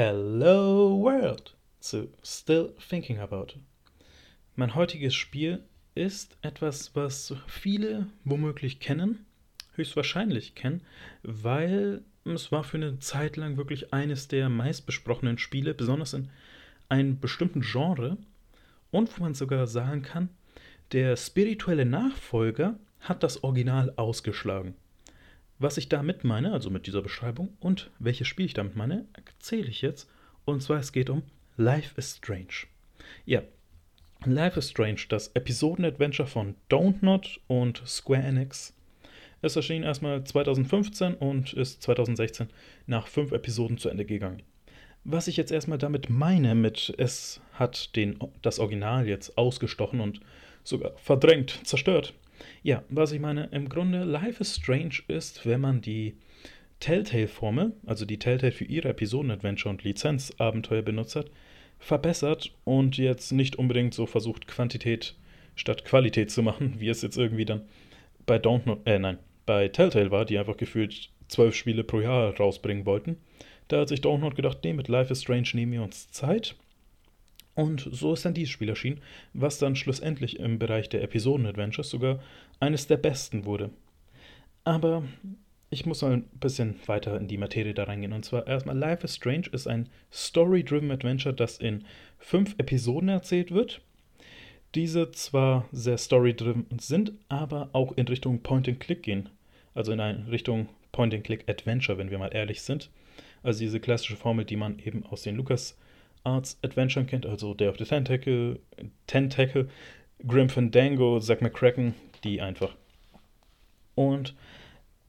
Hello World zu Still Thinking About. Mein heutiges Spiel ist etwas, was viele womöglich kennen, höchstwahrscheinlich kennen, weil es war für eine Zeit lang wirklich eines der meistbesprochenen Spiele, besonders in einem bestimmten Genre und wo man sogar sagen kann, der spirituelle Nachfolger hat das Original ausgeschlagen. Was ich damit meine, also mit dieser Beschreibung und welches Spiel ich damit meine, erzähle ich jetzt. Und zwar es geht um Life is Strange. Ja, Life is Strange, das Episoden-Adventure von Don't Not und Square Enix. Es erschien erstmal 2015 und ist 2016 nach fünf Episoden zu Ende gegangen. Was ich jetzt erstmal damit meine, mit es hat den, das Original jetzt ausgestochen und sogar verdrängt, zerstört, ja, was ich meine, im Grunde Life is Strange ist, wenn man die Telltale-Formel, also die Telltale für ihre Episoden-Adventure und Lizenzabenteuer benutzt hat, verbessert und jetzt nicht unbedingt so versucht, Quantität statt Qualität zu machen, wie es jetzt irgendwie dann bei Don't Not, äh, nein, bei Telltale war, die einfach gefühlt zwölf Spiele pro Jahr rausbringen wollten. Da hat sich Don't Not gedacht, nee, mit Life is Strange nehmen wir uns Zeit und so ist dann dieses Spiel erschienen, was dann schlussendlich im Bereich der Episoden-Adventures sogar eines der besten wurde. Aber ich muss mal ein bisschen weiter in die Materie da reingehen. Und zwar erstmal Life is Strange ist ein Story-Driven Adventure, das in fünf Episoden erzählt wird. Diese zwar sehr Story-Driven sind, aber auch in Richtung Point-and-Click gehen. Also in eine Richtung Point-and-Click-Adventure, wenn wir mal ehrlich sind. Also diese klassische Formel, die man eben aus den Lucas- Arts Adventure kennt, also Day of the Tentacle, Tentacle, Grim Fandango, Zack McCracken, die einfach. Und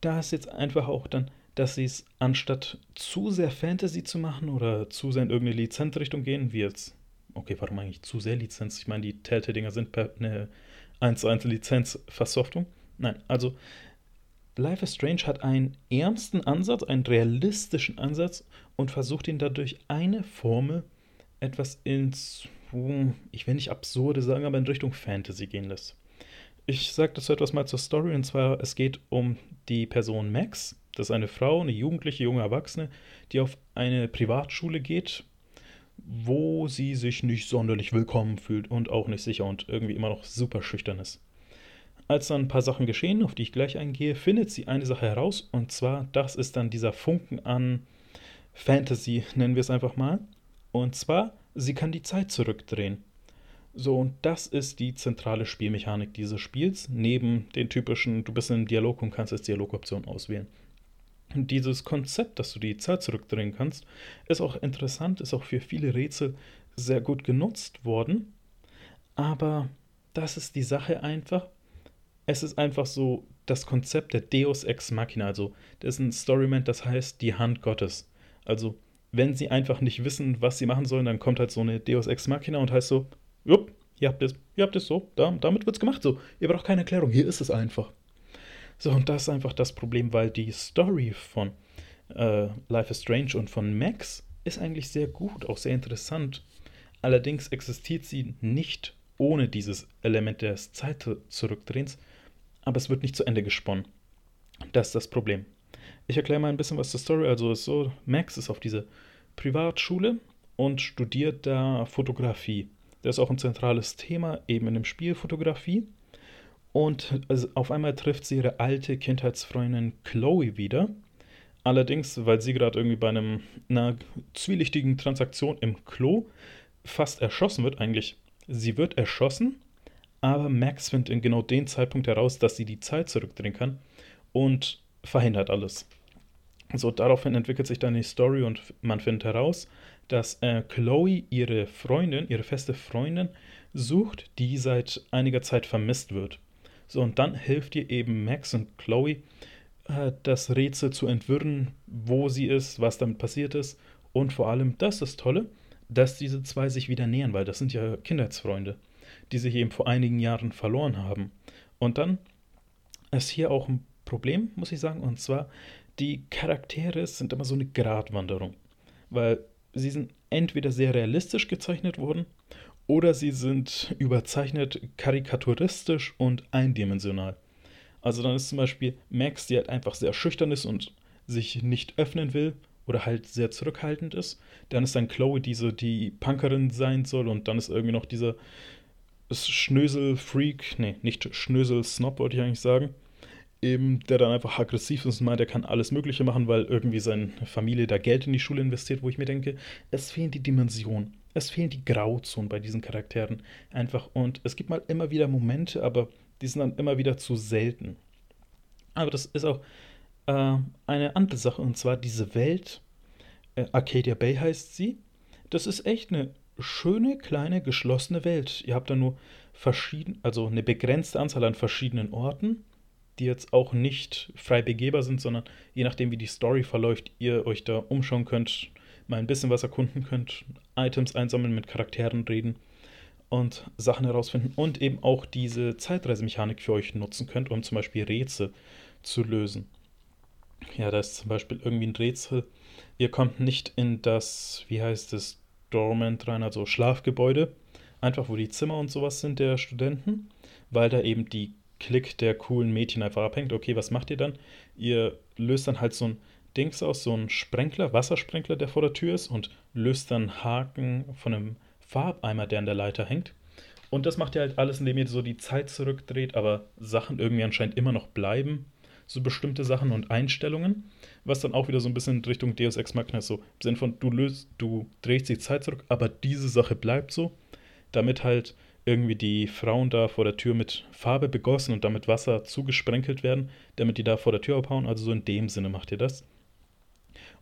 da ist jetzt einfach auch dann, dass sie es anstatt zu sehr Fantasy zu machen oder zu sehr in irgendeine Lizenzrichtung gehen, wie jetzt, okay, warum eigentlich zu sehr Lizenz? Ich meine, die Telltale-Dinger sind eine 1 zu 1 Lizenz-Versoftung. Nein, also Life is Strange hat einen ernsten Ansatz, einen realistischen Ansatz und versucht ihn dadurch eine Formel etwas ins, ich will nicht absurde sagen, aber in Richtung Fantasy gehen lässt. Ich sage dazu etwas mal zur Story, und zwar, es geht um die Person Max. Das ist eine Frau, eine jugendliche, junge Erwachsene, die auf eine Privatschule geht, wo sie sich nicht sonderlich willkommen fühlt und auch nicht sicher und irgendwie immer noch super schüchtern ist. Als dann ein paar Sachen geschehen, auf die ich gleich eingehe, findet sie eine Sache heraus, und zwar, das ist dann dieser Funken an Fantasy, nennen wir es einfach mal. Und zwar, sie kann die Zeit zurückdrehen. So, und das ist die zentrale Spielmechanik dieses Spiels, neben den typischen, du bist einem Dialog und kannst jetzt Dialogoption auswählen. Und dieses Konzept, dass du die Zeit zurückdrehen kannst, ist auch interessant, ist auch für viele Rätsel sehr gut genutzt worden. Aber das ist die Sache einfach. Es ist einfach so das Konzept der Deus Ex Machina, also das ist ein Storyment, das heißt die Hand Gottes. Also wenn sie einfach nicht wissen, was sie machen sollen, dann kommt halt so eine Deus Ex Machina und heißt so, jupp, ihr habt es, ihr habt es so, da, damit wird's gemacht so. Ihr braucht keine Erklärung, hier ist es einfach. So, und das ist einfach das Problem, weil die Story von äh, Life is Strange und von Max ist eigentlich sehr gut, auch sehr interessant. Allerdings existiert sie nicht ohne dieses Element des Zeit-Zurückdrehens, aber es wird nicht zu Ende gesponnen. Das ist das Problem. Ich erkläre mal ein bisschen was zur Story. Also ist so, Max ist auf diese Privatschule und studiert da Fotografie. Das ist auch ein zentrales Thema eben in dem Spiel Fotografie. Und also auf einmal trifft sie ihre alte Kindheitsfreundin Chloe wieder. Allerdings, weil sie gerade irgendwie bei einem, einer zwielichtigen Transaktion im Klo fast erschossen wird, eigentlich. Sie wird erschossen, aber Max findet in genau den Zeitpunkt heraus, dass sie die Zeit zurückdrehen kann und verhindert alles. So, daraufhin entwickelt sich dann die Story und man findet heraus, dass äh, Chloe ihre Freundin, ihre feste Freundin, sucht, die seit einiger Zeit vermisst wird. So, und dann hilft ihr eben Max und Chloe, äh, das Rätsel zu entwirren, wo sie ist, was damit passiert ist. Und vor allem, das ist Tolle, dass diese zwei sich wieder nähern, weil das sind ja Kindheitsfreunde, die sich eben vor einigen Jahren verloren haben. Und dann ist hier auch ein Problem, muss ich sagen, und zwar, die Charaktere sind immer so eine Gratwanderung, weil sie sind entweder sehr realistisch gezeichnet worden oder sie sind überzeichnet karikaturistisch und eindimensional. Also dann ist zum Beispiel Max, die halt einfach sehr schüchtern ist und sich nicht öffnen will oder halt sehr zurückhaltend ist. Dann ist dann Chloe diese, die Punkerin sein soll und dann ist irgendwie noch dieser Schnösel-Freak, nee, nicht Schnösel-Snob, wollte ich eigentlich sagen, eben, der dann einfach aggressiv ist und meint, er kann alles Mögliche machen, weil irgendwie seine Familie da Geld in die Schule investiert, wo ich mir denke, es fehlen die Dimensionen, es fehlen die Grauzonen bei diesen Charakteren einfach und es gibt mal immer wieder Momente, aber die sind dann immer wieder zu selten. Aber das ist auch äh, eine andere Sache und zwar diese Welt, äh, Arcadia Bay heißt sie, das ist echt eine schöne, kleine, geschlossene Welt. Ihr habt da nur verschieden, also eine begrenzte Anzahl an verschiedenen Orten die jetzt auch nicht frei begehbar sind, sondern je nachdem, wie die Story verläuft, ihr euch da umschauen könnt, mal ein bisschen was erkunden könnt, Items einsammeln, mit Charakteren reden und Sachen herausfinden und eben auch diese Zeitreisemechanik für euch nutzen könnt, um zum Beispiel Rätsel zu lösen. Ja, da ist zum Beispiel irgendwie ein Rätsel. Ihr kommt nicht in das, wie heißt es, Dormant rein, also Schlafgebäude, einfach wo die Zimmer und sowas sind der Studenten, weil da eben die Klick der coolen Mädchen einfach abhängt. Okay, was macht ihr dann? Ihr löst dann halt so ein Dings aus, so ein Sprenkler, Wassersprenkler, der vor der Tür ist und löst dann Haken von einem Farbeimer, der an der Leiter hängt. Und das macht ihr halt alles, indem ihr so die Zeit zurückdreht, aber Sachen irgendwie anscheinend immer noch bleiben. So bestimmte Sachen und Einstellungen, was dann auch wieder so ein bisschen in Richtung Deus Ex Machina ist, so im Sinne von, du löst, du drehst die Zeit zurück, aber diese Sache bleibt so, damit halt irgendwie die Frauen da vor der Tür mit Farbe begossen und damit Wasser zugesprenkelt werden, damit die da vor der Tür abhauen. Also so in dem Sinne macht ihr das.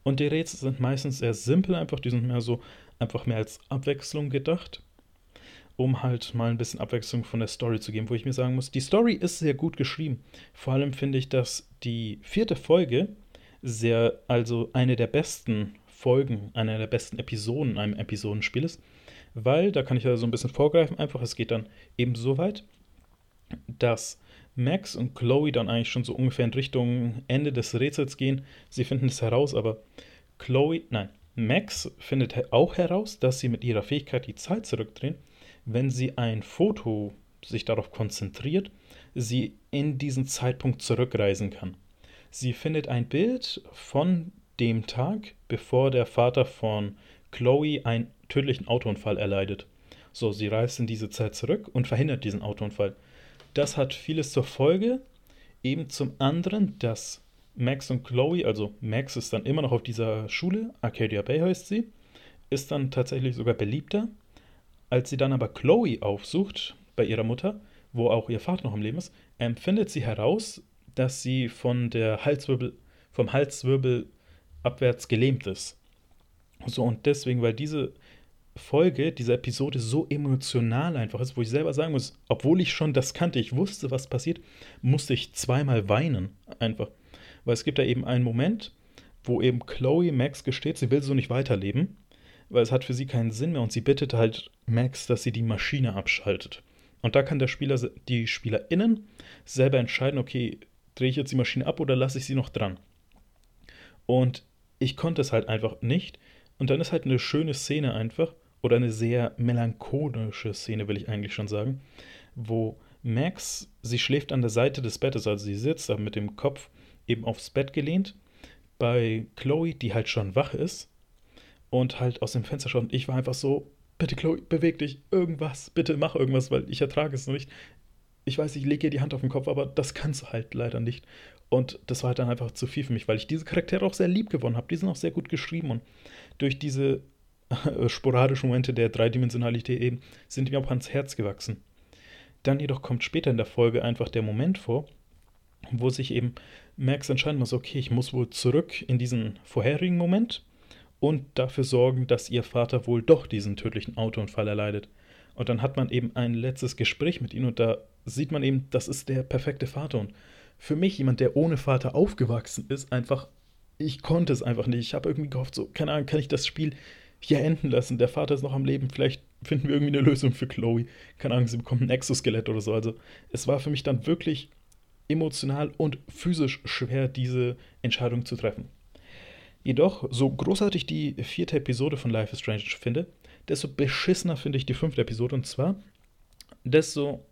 Und die Rätsel sind meistens sehr simpel einfach, die sind mehr so einfach mehr als Abwechslung gedacht, um halt mal ein bisschen Abwechslung von der Story zu geben, wo ich mir sagen muss, die Story ist sehr gut geschrieben. Vor allem finde ich, dass die vierte Folge sehr, also eine der besten Folgen, eine der besten Episoden in einem Episodenspiel ist weil, da kann ich ja so ein bisschen vorgreifen, einfach, es geht dann eben so weit, dass Max und Chloe dann eigentlich schon so ungefähr in Richtung Ende des Rätsels gehen. Sie finden es heraus, aber Chloe, nein, Max findet auch heraus, dass sie mit ihrer Fähigkeit die Zeit zurückdrehen, wenn sie ein Foto sich darauf konzentriert, sie in diesen Zeitpunkt zurückreisen kann. Sie findet ein Bild von dem Tag, bevor der Vater von Chloe ein tödlichen Autounfall erleidet. So, sie reist in diese Zeit zurück und verhindert diesen Autounfall. Das hat vieles zur Folge. Eben zum anderen, dass Max und Chloe, also Max ist dann immer noch auf dieser Schule, Arcadia Bay heißt sie, ist dann tatsächlich sogar beliebter. Als sie dann aber Chloe aufsucht, bei ihrer Mutter, wo auch ihr Vater noch im Leben ist, empfindet sie heraus, dass sie von der Halswirbel, vom Halswirbel abwärts gelähmt ist. So, und deswegen, weil diese Folge, diese Episode so emotional einfach ist, wo ich selber sagen muss, obwohl ich schon das kannte, ich wusste, was passiert, musste ich zweimal weinen. Einfach. Weil es gibt da eben einen Moment, wo eben Chloe Max gesteht, sie will so nicht weiterleben, weil es hat für sie keinen Sinn mehr und sie bittet halt Max, dass sie die Maschine abschaltet. Und da kann der Spieler, die SpielerInnen selber entscheiden, okay, drehe ich jetzt die Maschine ab oder lasse ich sie noch dran? Und ich konnte es halt einfach nicht. Und dann ist halt eine schöne Szene einfach, oder eine sehr melancholische Szene, will ich eigentlich schon sagen, wo Max, sie schläft an der Seite des Bettes, also sie sitzt da mit dem Kopf eben aufs Bett gelehnt, bei Chloe, die halt schon wach ist und halt aus dem Fenster schaut. Und ich war einfach so, bitte Chloe, beweg dich, irgendwas, bitte mach irgendwas, weil ich ertrage es nicht. Ich weiß, ich lege ihr die Hand auf den Kopf, aber das kannst du halt leider nicht. Und das war halt dann einfach zu viel für mich, weil ich diese Charaktere auch sehr lieb gewonnen habe. Die sind auch sehr gut geschrieben und durch diese sporadischen Momente der Dreidimensionalität eben sind mir auch ans Herz gewachsen. Dann jedoch kommt später in der Folge einfach der Moment vor, wo sich eben Max entscheiden muss, okay, ich muss wohl zurück in diesen vorherigen Moment und dafür sorgen, dass ihr Vater wohl doch diesen tödlichen Autounfall erleidet. Und dann hat man eben ein letztes Gespräch mit ihm und da sieht man eben, das ist der perfekte Vater. Und für mich, jemand, der ohne Vater aufgewachsen ist, einfach, ich konnte es einfach nicht. Ich habe irgendwie gehofft, so, keine Ahnung, kann ich das Spiel hier enden lassen. Der Vater ist noch am Leben. Vielleicht finden wir irgendwie eine Lösung für Chloe. Keine Ahnung, sie bekommt ein Exoskelett oder so. Also, es war für mich dann wirklich emotional und physisch schwer, diese Entscheidung zu treffen. Jedoch, so großartig die vierte Episode von Life is Strange finde, desto beschissener finde ich die fünfte Episode. Und zwar, desto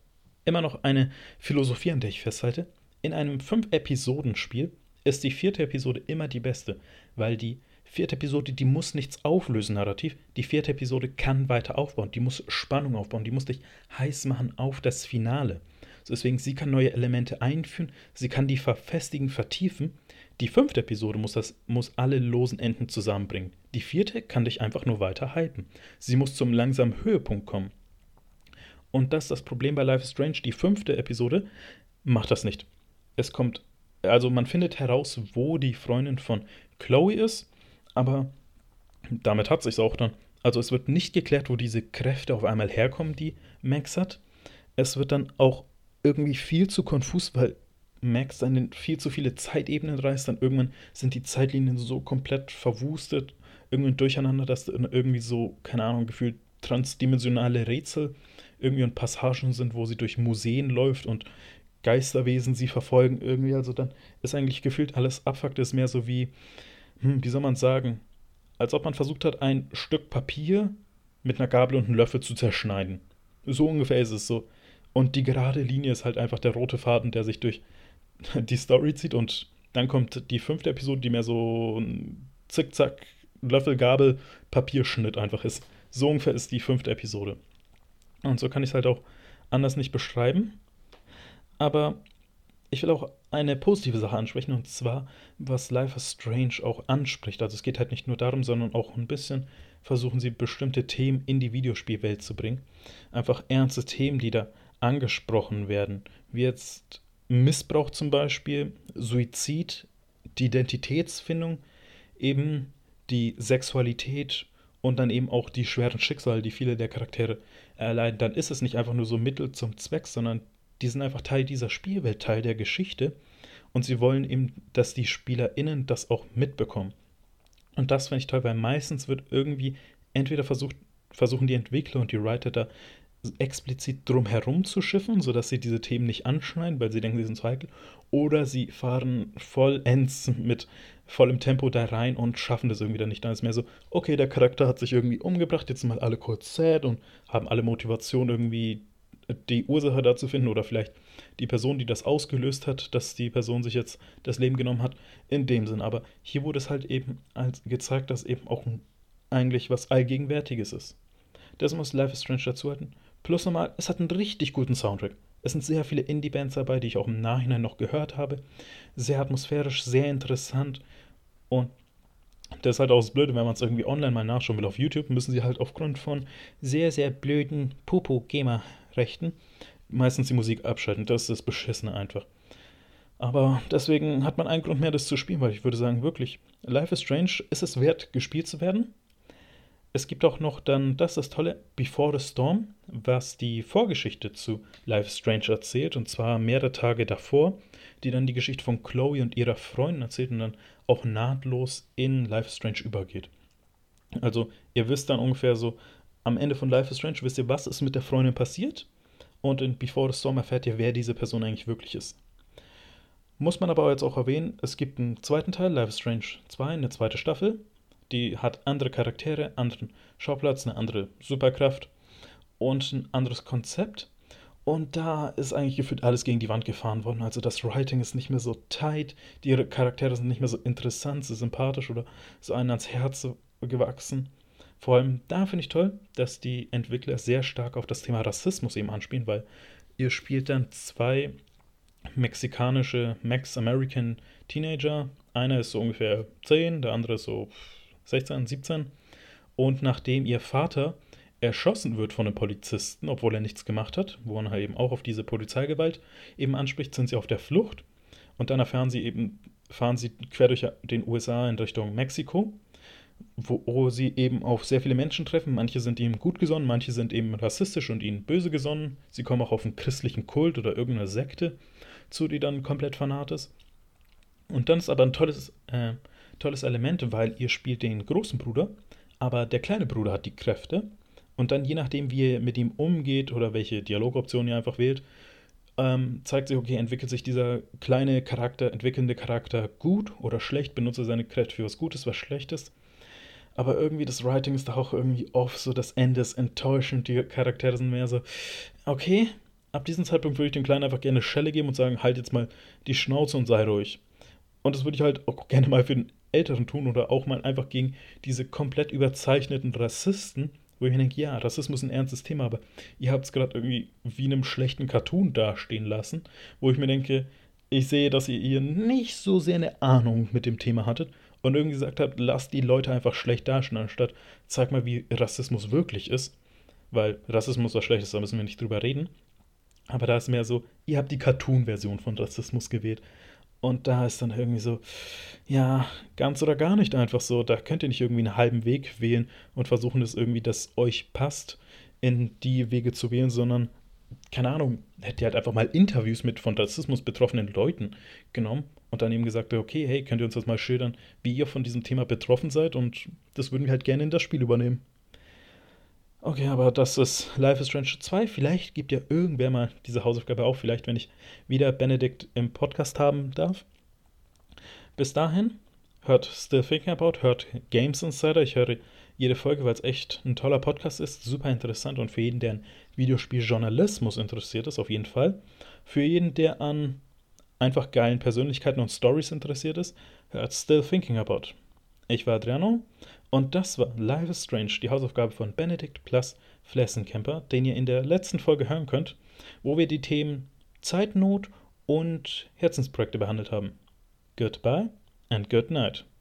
immer noch eine Philosophie, an der ich festhalte. In einem Fünf-Episoden-Spiel ist die vierte Episode immer die beste, weil die vierte Episode, die muss nichts auflösen narrativ. Die vierte Episode kann weiter aufbauen. Die muss Spannung aufbauen. Die muss dich heiß machen auf das Finale. Deswegen, sie kann neue Elemente einführen. Sie kann die verfestigen, vertiefen. Die fünfte Episode muss, das, muss alle losen Enden zusammenbringen. Die vierte kann dich einfach nur weiter hypen. Sie muss zum langsamen Höhepunkt kommen. Und das ist das Problem bei Life is Strange. Die fünfte Episode macht das nicht. Es kommt, also man findet heraus, wo die Freundin von Chloe ist, aber damit hat sich auch dann. Also es wird nicht geklärt, wo diese Kräfte auf einmal herkommen, die Max hat. Es wird dann auch irgendwie viel zu konfus, weil Max dann viel zu viele Zeitebenen reißt. Dann irgendwann sind die Zeitlinien so komplett verwustet, irgendwie durcheinander, dass irgendwie so, keine Ahnung, gefühlt transdimensionale Rätsel irgendwie und Passagen sind, wo sie durch Museen läuft und Geisterwesen sie verfolgen irgendwie. Also dann ist eigentlich gefühlt alles abfuckt, ist mehr so wie, hm, wie soll man sagen, als ob man versucht hat, ein Stück Papier mit einer Gabel und einem Löffel zu zerschneiden. So ungefähr ist es so. Und die gerade Linie ist halt einfach der rote Faden, der sich durch die Story zieht. Und dann kommt die fünfte Episode, die mehr so ein Zickzack, Löffel, Gabel, Papierschnitt einfach ist. So ungefähr ist die fünfte Episode. Und so kann ich es halt auch anders nicht beschreiben. Aber ich will auch eine positive Sache ansprechen, und zwar, was Life is Strange auch anspricht. Also es geht halt nicht nur darum, sondern auch ein bisschen versuchen sie bestimmte Themen in die Videospielwelt zu bringen. Einfach ernste Themen, die da angesprochen werden. Wie jetzt Missbrauch zum Beispiel, Suizid, die Identitätsfindung, eben die Sexualität und dann eben auch die schweren Schicksale, die viele der Charaktere erleiden. Dann ist es nicht einfach nur so Mittel zum Zweck, sondern die sind einfach Teil dieser Spielwelt, Teil der Geschichte. Und sie wollen eben, dass die SpielerInnen das auch mitbekommen. Und das finde ich toll, weil meistens wird irgendwie entweder versucht, versuchen die Entwickler und die Writer da explizit drum herum zu schiffen, sodass sie diese Themen nicht anschneiden, weil sie denken, sie sind zu heikel, oder sie fahren vollends mit vollem Tempo da rein und schaffen das irgendwie dann nicht. Dann ist mehr so, okay, der Charakter hat sich irgendwie umgebracht, jetzt sind mal alle kurz sad und haben alle Motivation irgendwie die Ursache dazu finden oder vielleicht die Person, die das ausgelöst hat, dass die Person sich jetzt das Leben genommen hat, in dem Sinn. Aber hier wurde es halt eben als gezeigt, dass eben auch eigentlich was Allgegenwärtiges ist. Das muss Life is Strange dazuhalten. Plus nochmal, es hat einen richtig guten Soundtrack. Es sind sehr viele Indie-Bands dabei, die ich auch im Nachhinein noch gehört habe. Sehr atmosphärisch, sehr interessant. Und das ist halt auch das Blöde, wenn man es irgendwie online mal nachschauen will auf YouTube, müssen sie halt aufgrund von sehr, sehr blöden Popo-Gamer-Rechten meistens die Musik abschalten. Das ist das Beschissene einfach. Aber deswegen hat man einen Grund mehr, das zu spielen, weil ich würde sagen, wirklich, Life is Strange ist es wert, gespielt zu werden. Es gibt auch noch dann, das das Tolle, Before the Storm, was die Vorgeschichte zu Life is Strange erzählt, und zwar mehrere Tage davor, die dann die Geschichte von Chloe und ihrer Freundin erzählt und dann auch nahtlos in Life is Strange übergeht. Also, ihr wisst dann ungefähr so, am Ende von Life is Strange wisst ihr, was ist mit der Freundin passiert, und in Before the Storm erfährt ihr, wer diese Person eigentlich wirklich ist. Muss man aber jetzt auch erwähnen, es gibt einen zweiten Teil, Life is Strange 2, eine zweite Staffel, die hat andere Charaktere, anderen Schauplatz, eine andere Superkraft und ein anderes Konzept. Und da ist eigentlich gefühlt alles gegen die Wand gefahren worden. Also das Writing ist nicht mehr so tight, die Charaktere sind nicht mehr so interessant, so sympathisch oder so einen ans Herz gewachsen. Vor allem da finde ich toll, dass die Entwickler sehr stark auf das Thema Rassismus eben anspielen, weil ihr spielt dann zwei mexikanische Max-American Teenager. Einer ist so ungefähr 10, der andere ist so 16, 17. Und nachdem ihr Vater erschossen wird von einem Polizisten, obwohl er nichts gemacht hat, wo man halt eben auch auf diese Polizeigewalt eben anspricht, sind sie auf der Flucht. Und dann erfahren sie eben, fahren sie quer durch den USA in Richtung Mexiko, wo sie eben auf sehr viele Menschen treffen. Manche sind ihm gut gesonnen, manche sind eben rassistisch und ihnen böse gesonnen. Sie kommen auch auf einen christlichen Kult oder irgendeine Sekte zu, die dann komplett fanat ist. Und dann ist aber ein tolles äh, tolles Element, weil ihr spielt den großen Bruder, aber der kleine Bruder hat die Kräfte. Und dann, je nachdem, wie ihr mit ihm umgeht oder welche Dialogoption ihr einfach wählt, ähm, zeigt sich, okay, entwickelt sich dieser kleine Charakter, entwickelnde Charakter gut oder schlecht, benutzt er seine Kräfte für was Gutes, was Schlechtes. Aber irgendwie das Writing ist da auch irgendwie oft so, das Ende ist enttäuschend, die Charaktere sind mehr so, okay, ab diesem Zeitpunkt würde ich dem Kleinen einfach gerne eine Schelle geben und sagen, halt jetzt mal die Schnauze und sei ruhig. Und das würde ich halt auch gerne mal für den Älteren tun oder auch mal einfach gegen diese komplett überzeichneten Rassisten, wo ich mir denke, ja, Rassismus ist ein ernstes Thema, aber ihr habt es gerade irgendwie wie in einem schlechten Cartoon dastehen lassen, wo ich mir denke, ich sehe, dass ihr hier nicht so sehr eine Ahnung mit dem Thema hattet und irgendwie gesagt habt, lasst die Leute einfach schlecht dastehen, anstatt zeig mal, wie Rassismus wirklich ist. Weil Rassismus was Schlechtes, da müssen wir nicht drüber reden. Aber da ist mehr so, ihr habt die Cartoon-Version von Rassismus gewählt. Und da ist dann irgendwie so, ja, ganz oder gar nicht einfach so. Da könnt ihr nicht irgendwie einen halben Weg wählen und versuchen, es irgendwie, das euch passt, in die Wege zu wählen, sondern, keine Ahnung, hättet ihr halt einfach mal Interviews mit von Rassismus betroffenen Leuten genommen und dann eben gesagt, okay, hey, könnt ihr uns das mal schildern, wie ihr von diesem Thema betroffen seid und das würden wir halt gerne in das Spiel übernehmen. Okay, aber das ist Life is Strange 2. Vielleicht gibt ja irgendwer mal diese Hausaufgabe auch. Vielleicht, wenn ich wieder Benedikt im Podcast haben darf. Bis dahin, hört Still Thinking About, hört Games Insider. Ich höre jede Folge, weil es echt ein toller Podcast ist. Super interessant und für jeden, der an Videospieljournalismus interessiert ist, auf jeden Fall. Für jeden, der an einfach geilen Persönlichkeiten und Stories interessiert ist, hört Still Thinking About. Ich war Adriano und das war Life is Strange, die Hausaufgabe von Benedict plus Flessencamper, den ihr in der letzten Folge hören könnt, wo wir die Themen Zeitnot und Herzensprojekte behandelt haben. Goodbye and good night.